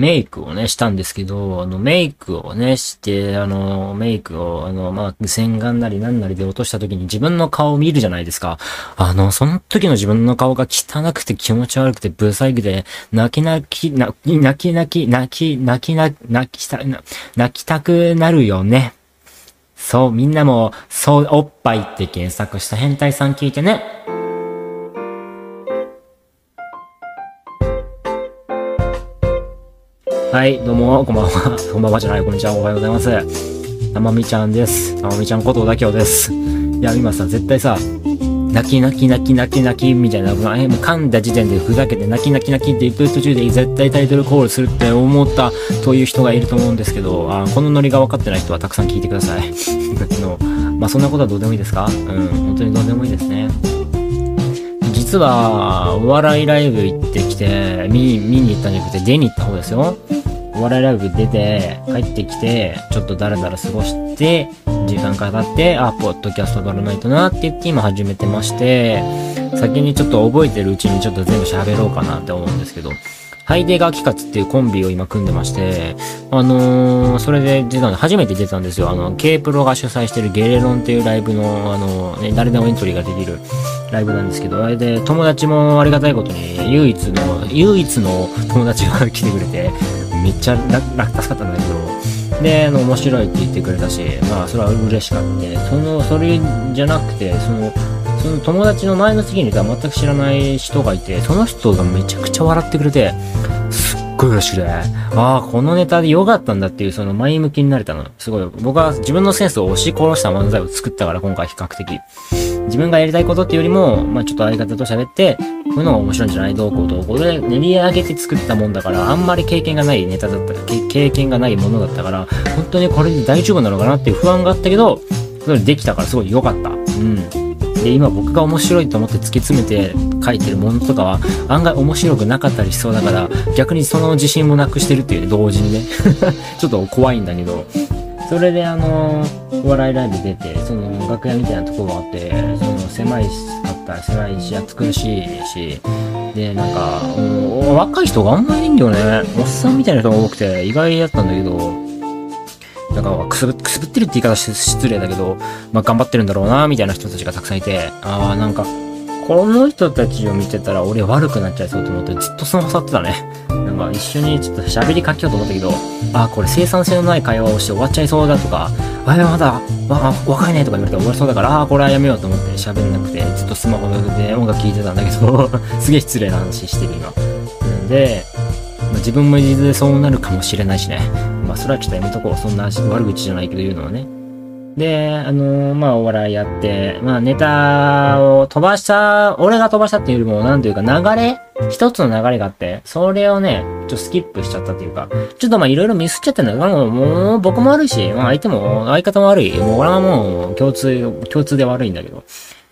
メイクをね、したんですけど、あの、メイクをね、して、あの、メイクを、あの、まあ、洗顔なりなんなりで落とした時に自分の顔を見るじゃないですか。あの、その時の自分の顔が汚くて気持ち悪くてブサイクで、泣き泣き、泣き泣き泣き、泣き泣き泣き、泣きた、泣きたくなるよね。そう、みんなも、そう、おっぱいって検索した変態さん聞いてね。はい、どうも、こんばんは。こんばんはじゃない、こんにちは、おはようございます。たまみちゃんです。たまみちゃんこと小田京です。いや、今さ、絶対さ、泣き泣き泣き泣き泣きみたいな、え、もう噛んだ時点でふざけて泣き泣き泣きって言ってる途中で絶対タイトルコールするって思ったという人がいると思うんですけど、あこのノリが分かってない人はたくさん聞いてください。のまあ、そんなことはどうでもいいですか？うん、本当にどうでもいいですね。実は、お笑いライブ行ってきて、見、見に行ったんじゃなくて、出に行った方ですよ。お笑いライブ出て、帰ってきて、ちょっとだらだら過ごして、時間かかって、あ、ポッドキャスト撮らないとなって言って今始めてまして、先にちょっと覚えてるうちにちょっと全部喋ろうかなって思うんですけど、ハイデガーキカツっていうコンビを今組んでまして、あのー、それで出たんで初めて出たんですよ。あの、K プロが主催してるゲレロンっていうライブの、あの、ね、誰でもエントリーができるライブなんですけど、あれで友達もありがたいことに唯一の、唯一の友達が来てくれて、めっちゃ楽、助かったんだけど、で、あの、面白いって言ってくれたし、まあ、それは嬉しかった。その、それじゃなくて、その、その友達の前の席にいた全く知らない人がいて、その人がめちゃくちゃ笑ってくれて、すっごい嬉しくて、ああ、このネタで良かったんだっていうその前向きになれたの。すごい。僕は自分のセンスを押し殺した漫才を作ったから今回比較的。自分がやりたいことっていうよりも、まあちょっと相方と喋って、こういうのが面白いんじゃない？どうこうどうこうで練り上げて作ったもんだから、あんまり経験がないネタだったか経験がないものだったから、本当にこれで大丈夫なのかなっていう不安があったけど、それできたからすごい良かった。うん。で、今僕が面白いと思って突き詰めて書いてるものとかは案外面白くなかったりしそうだから、逆にその自信もなくしてるっていうね、同時にね。ちょっと怖いんだけど、それであのお笑いライブ出て、その楽屋みたいなとこがあって、その狭いかったら狭いし、暑苦しいし、で、なんか、若い人があんまりいいんだよね。おっさんみたいな人が多くて、意外だったんだけど、なんかくすぶ、くすぶってるって言い方失礼だけど、まあ頑張ってるんだろうな、みたいな人たちがたくさんいて、ああ、なんか、この人たちを見てたら俺悪くなっちゃいそうと思ってずっとスマホ触ってたね。なんか一緒にちょっと喋りかけようと思ったけど、あ、これ生産性のない会話をして終わっちゃいそうだとか、あれまだ、わ、若いねとか言われて終わりそうだから、ああ、これはやめようと思って喋んなくて、ずっとスマホで音楽聴いてたんだけど すげえ失礼な話してる今。んで、まあ、自分もいずれそうなるかもしれないしね。まあ、それはちょっとやめとこう。そんな悪口じゃないけど言うのはね。で、あのー、まあ、お笑いやって、まあ、ネタを飛ばした、俺が飛ばしたっていうよりも、なんというか流れ一つの流れがあって、それをね、ちょっとスキップしちゃったっていうか、ちょっとまあいろいろミスっちゃってんだけど、もう僕も悪いし、まあ相手も、相方も悪い。もう俺はもう共通、共通で悪いんだけど。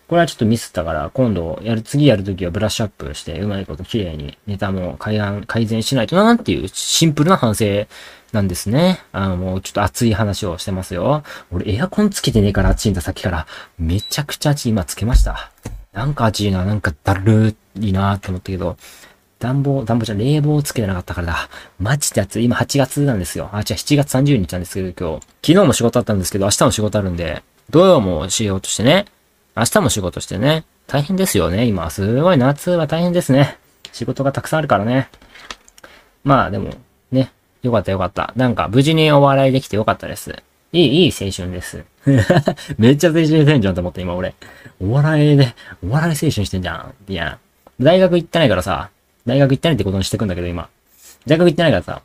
これはちょっとミスったから、今度やる、次やるときはブラッシュアップして、うまいこと綺麗にネタも改善、改善しないとなっていうシンプルな反省なんですね。あの、もうちょっと熱い話をしてますよ。俺エアコンつけてねえから暑いんだ、さっきから。めちゃくちゃ暑い。今つけました。なんか暑いな、なんかだるいなって思ったけど、暖房、暖房じゃ冷房つけてなかったからだ。マジで暑い。今8月なんですよ。あ、じゃあ7月30日なんですけど、今日。昨日も仕事あったんですけど、明日も仕事あるんで、土曜もしようとしてね。明日も仕事してね。大変ですよね。今、すごい夏は大変ですね。仕事がたくさんあるからね。まあでも、ね。よかったよかった。なんか、無事にお笑いできてよかったです。いい、いい青春です。めっちゃ青春してんじゃんと思って今俺。お笑いで、お笑い青春してんじゃん。いや、大学行ってないからさ、大学行ってないってことにしてくんだけど今。大学行ってないからさ、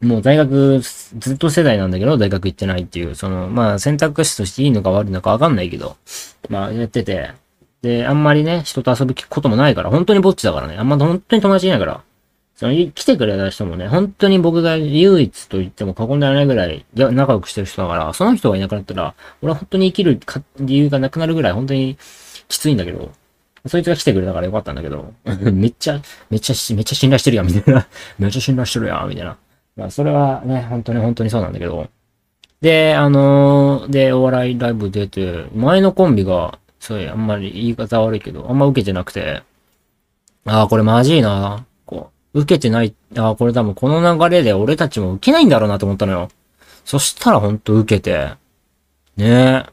もう大学、ずっと世代なんだけど、大学行ってないっていう、その、まあ選択肢としていいのか悪いのかわかんないけど、まあやってて、で、あんまりね、人と遊ぶこともないから、本当にぼっちだからね、あんま本当に友達いないから、その、来てくれた人もね、本当に僕が唯一と言っても過言ではないぐらい、仲良くしてる人だから、その人がいなくなったら、俺は本当に生きる理由がなくなるぐらい、本当にきついんだけど、そいつが来てくれたからよかったんだけど、めっちゃ、めっちゃ、めっちゃ信頼してるやん、みたいな。めっちゃ信頼してるやん、みたいな。まあ、それはね、本当に本当にそうなんだけど。で、あのー、で、お笑いライブ出て、前のコンビが、そういう、あんまり言い方悪いけど、あんま受けてなくて、ああ、これマジいな。受けてない、あ、これ多分この流れで俺たちも受けないんだろうなと思ったのよ。そしたらほんと受けて、ねえ。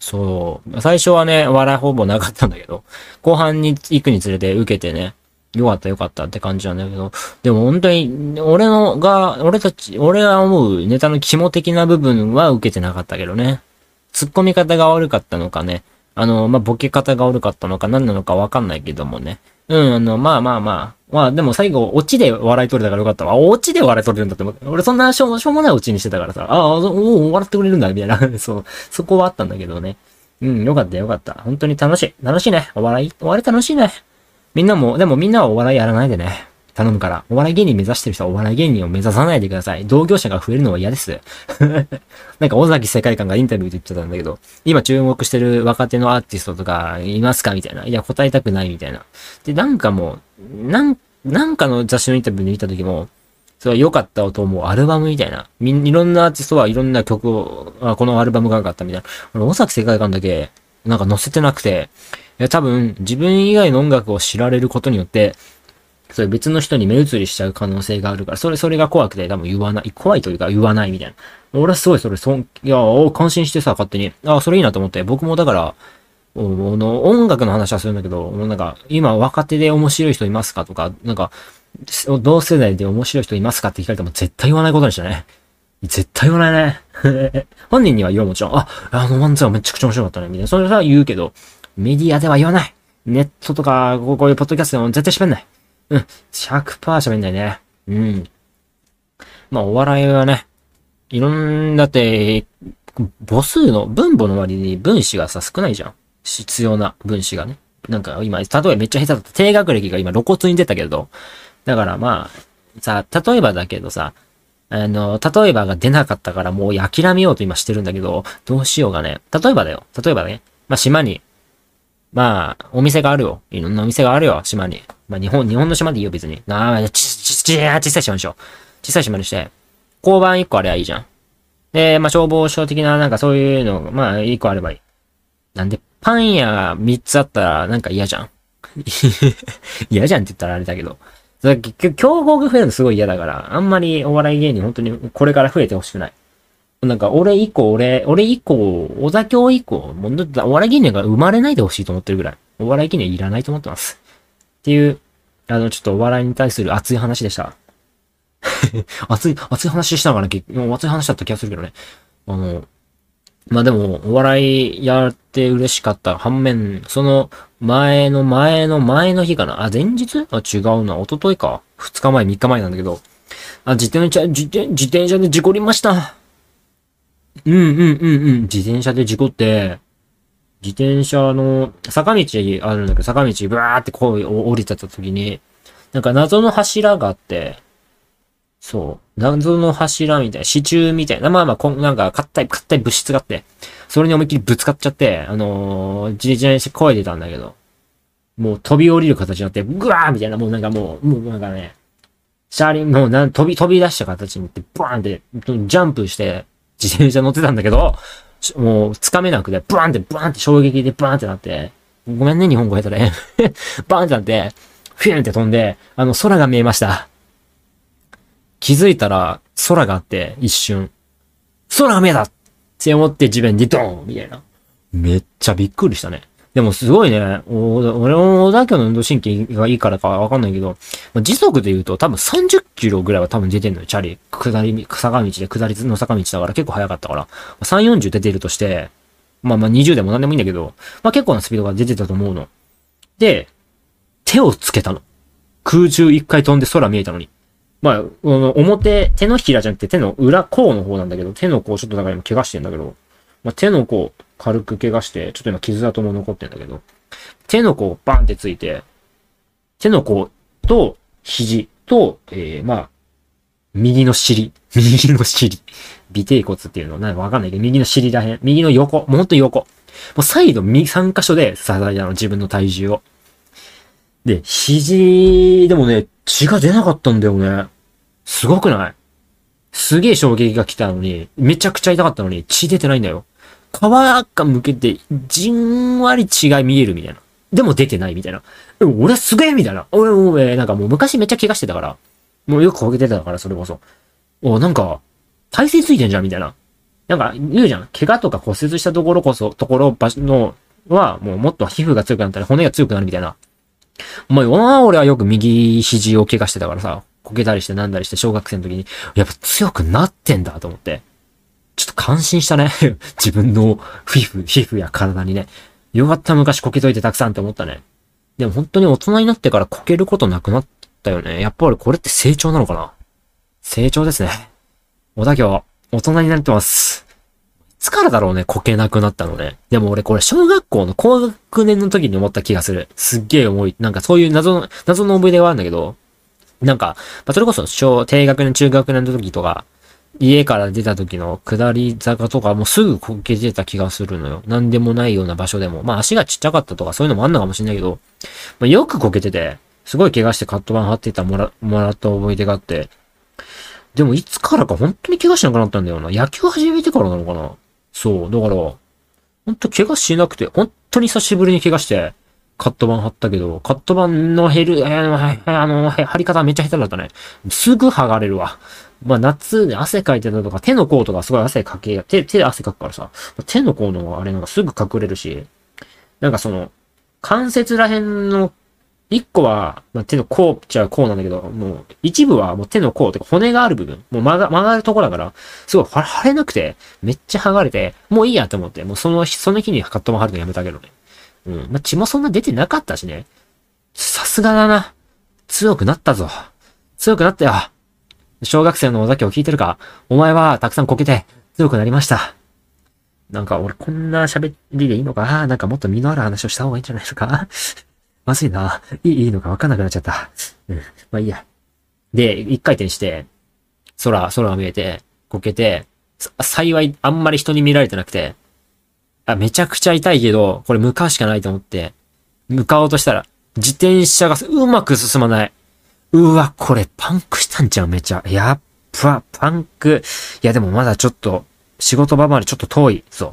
そう。最初はね、笑いほぼなかったんだけど、後半に行くにつれて受けてね、よかったよかったって感じなんだけど、でも本当に、俺のが、俺たち、俺が思うネタの肝的な部分は受けてなかったけどね。突っ込み方が悪かったのかね。あの、まあ、ボケ方が悪かったのか何なのかわかんないけどもね。うん、あの、まあまあまあ。まあでも最後、オチで笑い取れたからよかったわ。オチで笑い取れるんだって思って。俺そんなしょうしょうもないオチにしてたからさ。ああ、おお、笑ってくれるんだ、みたいな。そう。そこはあったんだけどね。うん、よかったよかった。本当に楽しい。楽しいね。お笑い、お笑い楽しいね。みんなも、でもみんなはお笑いやらないでね。頼むから。お笑い芸人目指してる人はお笑い芸人を目指さないでください。同業者が増えるのは嫌です。なんか、尾崎世界観がインタビューで言ってたんだけど、今注目してる若手のアーティストとかいますか？みたいな。いや、答えたくないみたいな。で、なんかもう、なん、なんかの雑誌のインタビューで見た時も、それは良かったと思うアルバムみたいな。みん、いろんなアーティストはいろんな曲を、あ、このアルバムが良かったみたいな。俺、尾崎世界観だけ、なんか載せてなくて、いや、多分、自分以外の音楽を知られることによって、それ別の人に目移りしちゃう可能性があるから、それ、それが怖くて多分言わない、怖いというか言わないみたいな。俺はすごいそれ、そん、いや、感心してさ、勝手に。ああ、それいいなと思って、僕もだから、の音楽の話はするんだけど、なんか、今若手で面白い人いますかとか、なんか、同世代で面白い人いますかって聞かれても絶対言わないことにしたね。絶対言わないね。本人には言うもちろん、あ、あの漫才はめちゃくちゃ面白かったね、みたいな。それは言うけど、メディアでは言わない。ネットとか、こういうポッドキャストでも絶対喋んない。うん。100%喋んないね。うん。まあ、お笑いはね、いろん、だって、母数の、分母の割に分子がさ、少ないじゃん。必要な分子がね。なんか今、例えばめっちゃ下手だった。低学歴が今露骨に出たけど、だからまあ、さ、例えばだけどさ、あの、例えばが出なかったからもう諦めようと今してるんだけど、どうしようがね。例えばだよ。例えばね。まあ、島に、まあ、お店があるよ。いろんなお店があるよ、島に。まあ、日本、日本の島でいいよ、別に。なあ、ち、ち、ち、小さい島にしよう。小さい島にして、交番1個あればいいじゃん。で、まあ、消防署的な、なんかそういうの、まあ、1個あればいい。なんで、パン屋が3つあったら、なんか嫌じゃん。嫌じゃんって言ったらあれだけど。結局、競合が増えるのすごい嫌だから、あんまりお笑い芸人本当にこれから増えてほしくない。なんか、俺以降、俺、俺以降、小田京以降、もう、お笑い芸人が生まれないでほしいと思ってるぐらい。お笑い芸人いらないと思ってます。っていう、あの、ちょっとお笑いに対する熱い話でした。熱い、熱い話したからね、熱い話だった気がするけどね。あの、まあでも、お笑いやって嬉しかった反面、その前の前の前の日かな？あ、前日？あ、違うな。一昨日か。二日前、三日前なんだけど。あ、自転車、自転、自転車で事故りました。うんうんうんうん。自転車で事故って、自転車の坂道あるんだけど、坂道ブワーってこう降りてた時に、なんか謎の柱があって、そう。謎の柱みたいな、支柱みたいな、まあまあ、こんなんか、硬い、硬い物質があって、それに思いっきりぶつかっちゃって、あのー、自転車声出たんだけど、もう飛び降りる形になって、ぐわーみたいな、もうなんかもう、もうなんかね、車輪、もうなん、飛び、飛び出した形になって、バーンって、ジャンプして、自転車乗ってたんだけど、もう、つかめなくて、ブーンって、ブーンって衝撃でブーンってなって、ごめんね、日本語下手で。バーンってなって、フィーンって飛んで、あの、空が見えました。気づいたら、空があって、一瞬。空が見えたって思って地面にドーンみたいな。めっちゃびっくりしたね。でもすごいね、俺も小田家の運動神経がいいからかわかんないけど、時速で言うと多分30キロぐらいは多分出てんのよ、チャリ。下り、坂道で下りの坂道だから結構速かったから。3、40出てるとして、まあまあ20でも何でもいいんだけど、まあ結構なスピードが出てたと思うの。で、手をつけたの。空中一回飛んで空見えたのに。まあの、表、手のひらじゃなくて手の裏、甲の方なんだけど、手の甲ちょっとだから今怪我してんだけど、まあ、手の甲軽く怪我して、ちょっと今傷跡も残ってんだけど、手の甲バンってついて、手の甲と肘と、えー、まあ、右の尻、右の尻、尾低骨っていうの、なんかわかんないけど、右の尻らへん、右の横、もうほんと横。もうサイド右3箇所で支えたの、自分の体重を。で、肘、でもね、血が出なかったんだよね。すごくない？すげえ衝撃が来たのに、めちゃくちゃ痛かったのに血出てないんだよ。皮がむけて、じんわり血が見えるみたいな。でも出てないみたいな。俺すげえみたいな。俺もう、えーなんかもう昔めっちゃ怪我してたから。もうよくこけてたから、それこそ。お、なんか、体勢ついてんじゃんみたいな。なんか、言うじゃん。怪我とか骨折したところこそ、ところ、場所の、は、もうもっと皮膚が強くなったり、骨が強くなるみたいな。お前、俺はよく右肘を怪我してたからさ、こけたりしてなんだりして小学生の時に、やっぱ強くなってんだと思って。ちょっと感心したね。自分の皮膚、皮膚や体にね。よかった昔こけといてたくさんって思ったね。でも本当に大人になってからこけることなくなったよね。やっぱりこれって成長なのかな？成長ですね。小田今日、大人になってます。いつからだろうね、こけなくなったのね。でも俺これ小学校の高学年の時に思った気がする。すっげえ重い。なんかそういう謎の、謎の思い出があるんだけど、なんか、まあ、それこそ小、低学年、中学年の時とか、家から出た時の下り坂とかもうすぐこけてた気がするのよ。なんでもないような場所でも。まあ足がちっちゃかったとかそういうのもあんのかもしれないけど、まあ、よくこけてて、すごい怪我してカットバン貼ってたもら、もらった思い出があって。でもいつからか本当に怪我しなくなったんだよな。野球始めてからなのかなそう。だから、ほんと怪我しなくて、本当に久しぶりに怪我して、カットバン貼ったけど、カットバンの減る、あの貼り方めっちゃ下手だったね。すぐ剥がれるわ。まあ夏で汗かいてたとか、手の甲とかすごい汗かけ、手、手で汗かくからさ、手の甲のあれなんかすぐ隠れるし、なんかその、関節ら辺の、一個は、まあ、手の甲っちゃ甲なんだけど、もう、一部はもう手の甲ってか骨がある部分、もう曲が曲がるとこだから、すごい腫れなくて、めっちゃ剥がれて、もういいやと思って、もうその日、その日にカットも貼るのやめたけどね。うん。まあ、血もそんな出てなかったしね。さすがだな。強くなったぞ。強くなったよ。小学生の小崎を聞いてるかお前はたくさんこけて強くなりました。なんか俺こんな喋りでいいのか？なんかもっと身のある話をした方がいいんじゃないですか？まずいな。いい、いいのかわかんなくなっちゃった。うん。まあいいや。で、一回転して、空、空が見えて、こけて、幸いあんまり人に見られてなくて、あ、めちゃくちゃ痛いけど、これ向かうしかないと思って、向かおうとしたら、自転車がうまく進まない。うわ、これパンクしたんちゃう？めちゃ。やっぱ、パンク。いや、でもまだちょっと、仕事場までちょっと遠い。そう。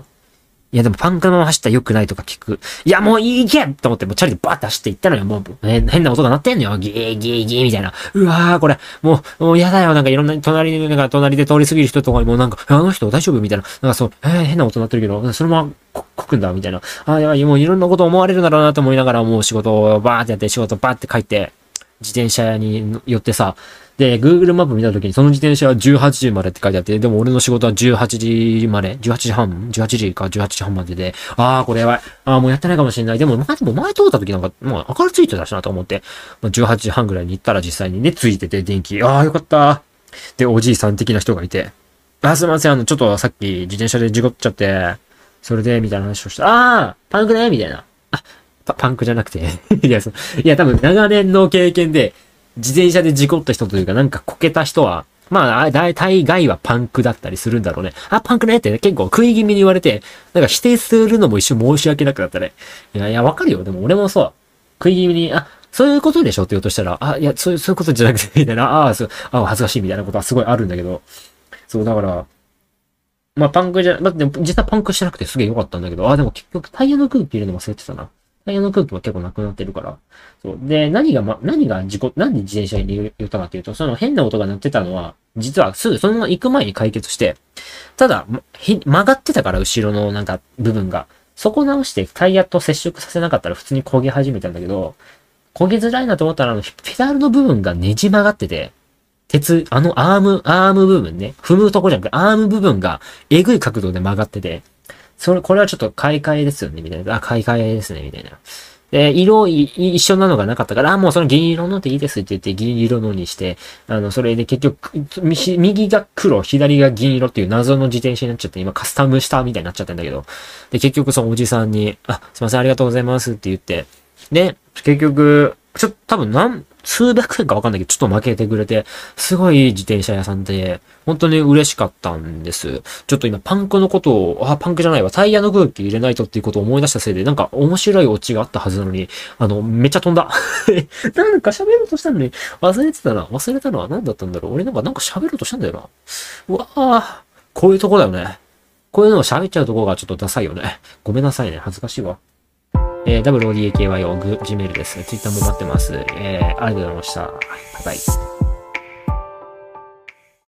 いや、でもパンクのまま走ったら良くないとか聞く。いや、もういいけと思って、もうチャリでバーって走って行ったのよ。もう、変な音が鳴ってんのよ。ギーギーギーみたいな。うわー、これ、もう、もう嫌だよ。なんかいろんな、隣に、なんか隣で通り過ぎる人とかにもなんか、あの人大丈夫みたいな。なんかそう、えー、変な音鳴ってるけど、そのままこ、こくんだ、みたいな。あ、やばい、もういろんなこと思われるだろうなと思いながら、もう仕事をバーってやって、仕事バーって帰って、自転車に寄ってさ、で、Google マップ見たときにその自転車は18時までって書いてあって、でも俺の仕事は18時まで、18時半 ?18 時か18時半までで、ああ、これやばい。ああ、もうやってないかもしれない。でも、まあ、でも前通った時なんか、もう明るついてたしなと思って、まあ、18時半ぐらいに行ったら実際にね、ついてて電気。ああ、よかった。で、おじいさん的な人がいて、あ、すいません、あの、ちょっとさっき自転車で事故っちゃって、それで、みたいな話をした。ああ、パンクねみたいな。パンクじゃなくて いや、そう。いや、多分長年の経験で、自転車で事故った人というか、なんかこけた人は、まあ、大体概はパンクだったりするんだろうね。あ、パンクねって、ね、結構食い気味に言われて、なんか否定するのも一瞬申し訳なくなったね。いや、いや、わかるよ。でも俺もそう、食い気味に、あ、そういうことでしょって言おうとしたら、あ、いや、そういう、そういうことじゃなくて、みたいな、ああ、そう、あ恥ずかしいみたいなことはすごいあるんだけど、そう、だから、まあ、パンクじゃ、まあ、でも実際パンクしてなくてすげえ良かったんだけど、あ、でも結局タイヤの空気入れるの忘れてたな。タイヤの空気も結構なくなってるから。そう。で、何がま、何が事故、なんで自転車に言ったかっていうと、その変な音が鳴ってたのは、実はすぐそのまま行く前に解決して、ただ、曲がってたから、後ろのなんか部分が。そこ直してタイヤと接触させなかったら普通に漕げ始めたんだけど、漕ぎづらいなと思ったら、あの、ペダルの部分がねじ曲がってて、鉄、あのアーム、アーム部分ね、踏むとこじゃなくて、アーム部分がえぐい角度で曲がってて、それ、これはちょっと買い替えですよね、みたいな。あ、買い替えですね、みたいな。で、色一緒なのがなかったから、あ、もうその銀色のでいいですって言って銀色のにして、あの、それで結局、右が黒、左が銀色っていう謎の自転車になっちゃって、今カスタムしたみたいになっちゃってんだけど、で、結局そのおじさんに、あ、すいません、ありがとうございますって言って、で、結局、ちょっと多分何、数百円かわかんないけど、ちょっと負けてくれて、すごい自転車屋さんで、本当に嬉しかったんです。ちょっと今パンクのことを、あ、パンクじゃないわ、タイヤの空気入れないとっていうことを思い出したせいで、なんか面白いオチがあったはずなのに、あの、めっちゃ飛んだ。なんか喋ろうとしたのに、忘れてたな。忘れたのは何だったんだろう。俺なんかなんか喋ろうとしたんだよな。うわぁ、こういうとこだよね。こういうのを喋っちゃうとこがちょっとダサいよね。ごめんなさいね。恥ずかしいわ。えー、WODAKYO、Gmail です。Twitter も待ってます。えー、ありがとうございました。バイバイ。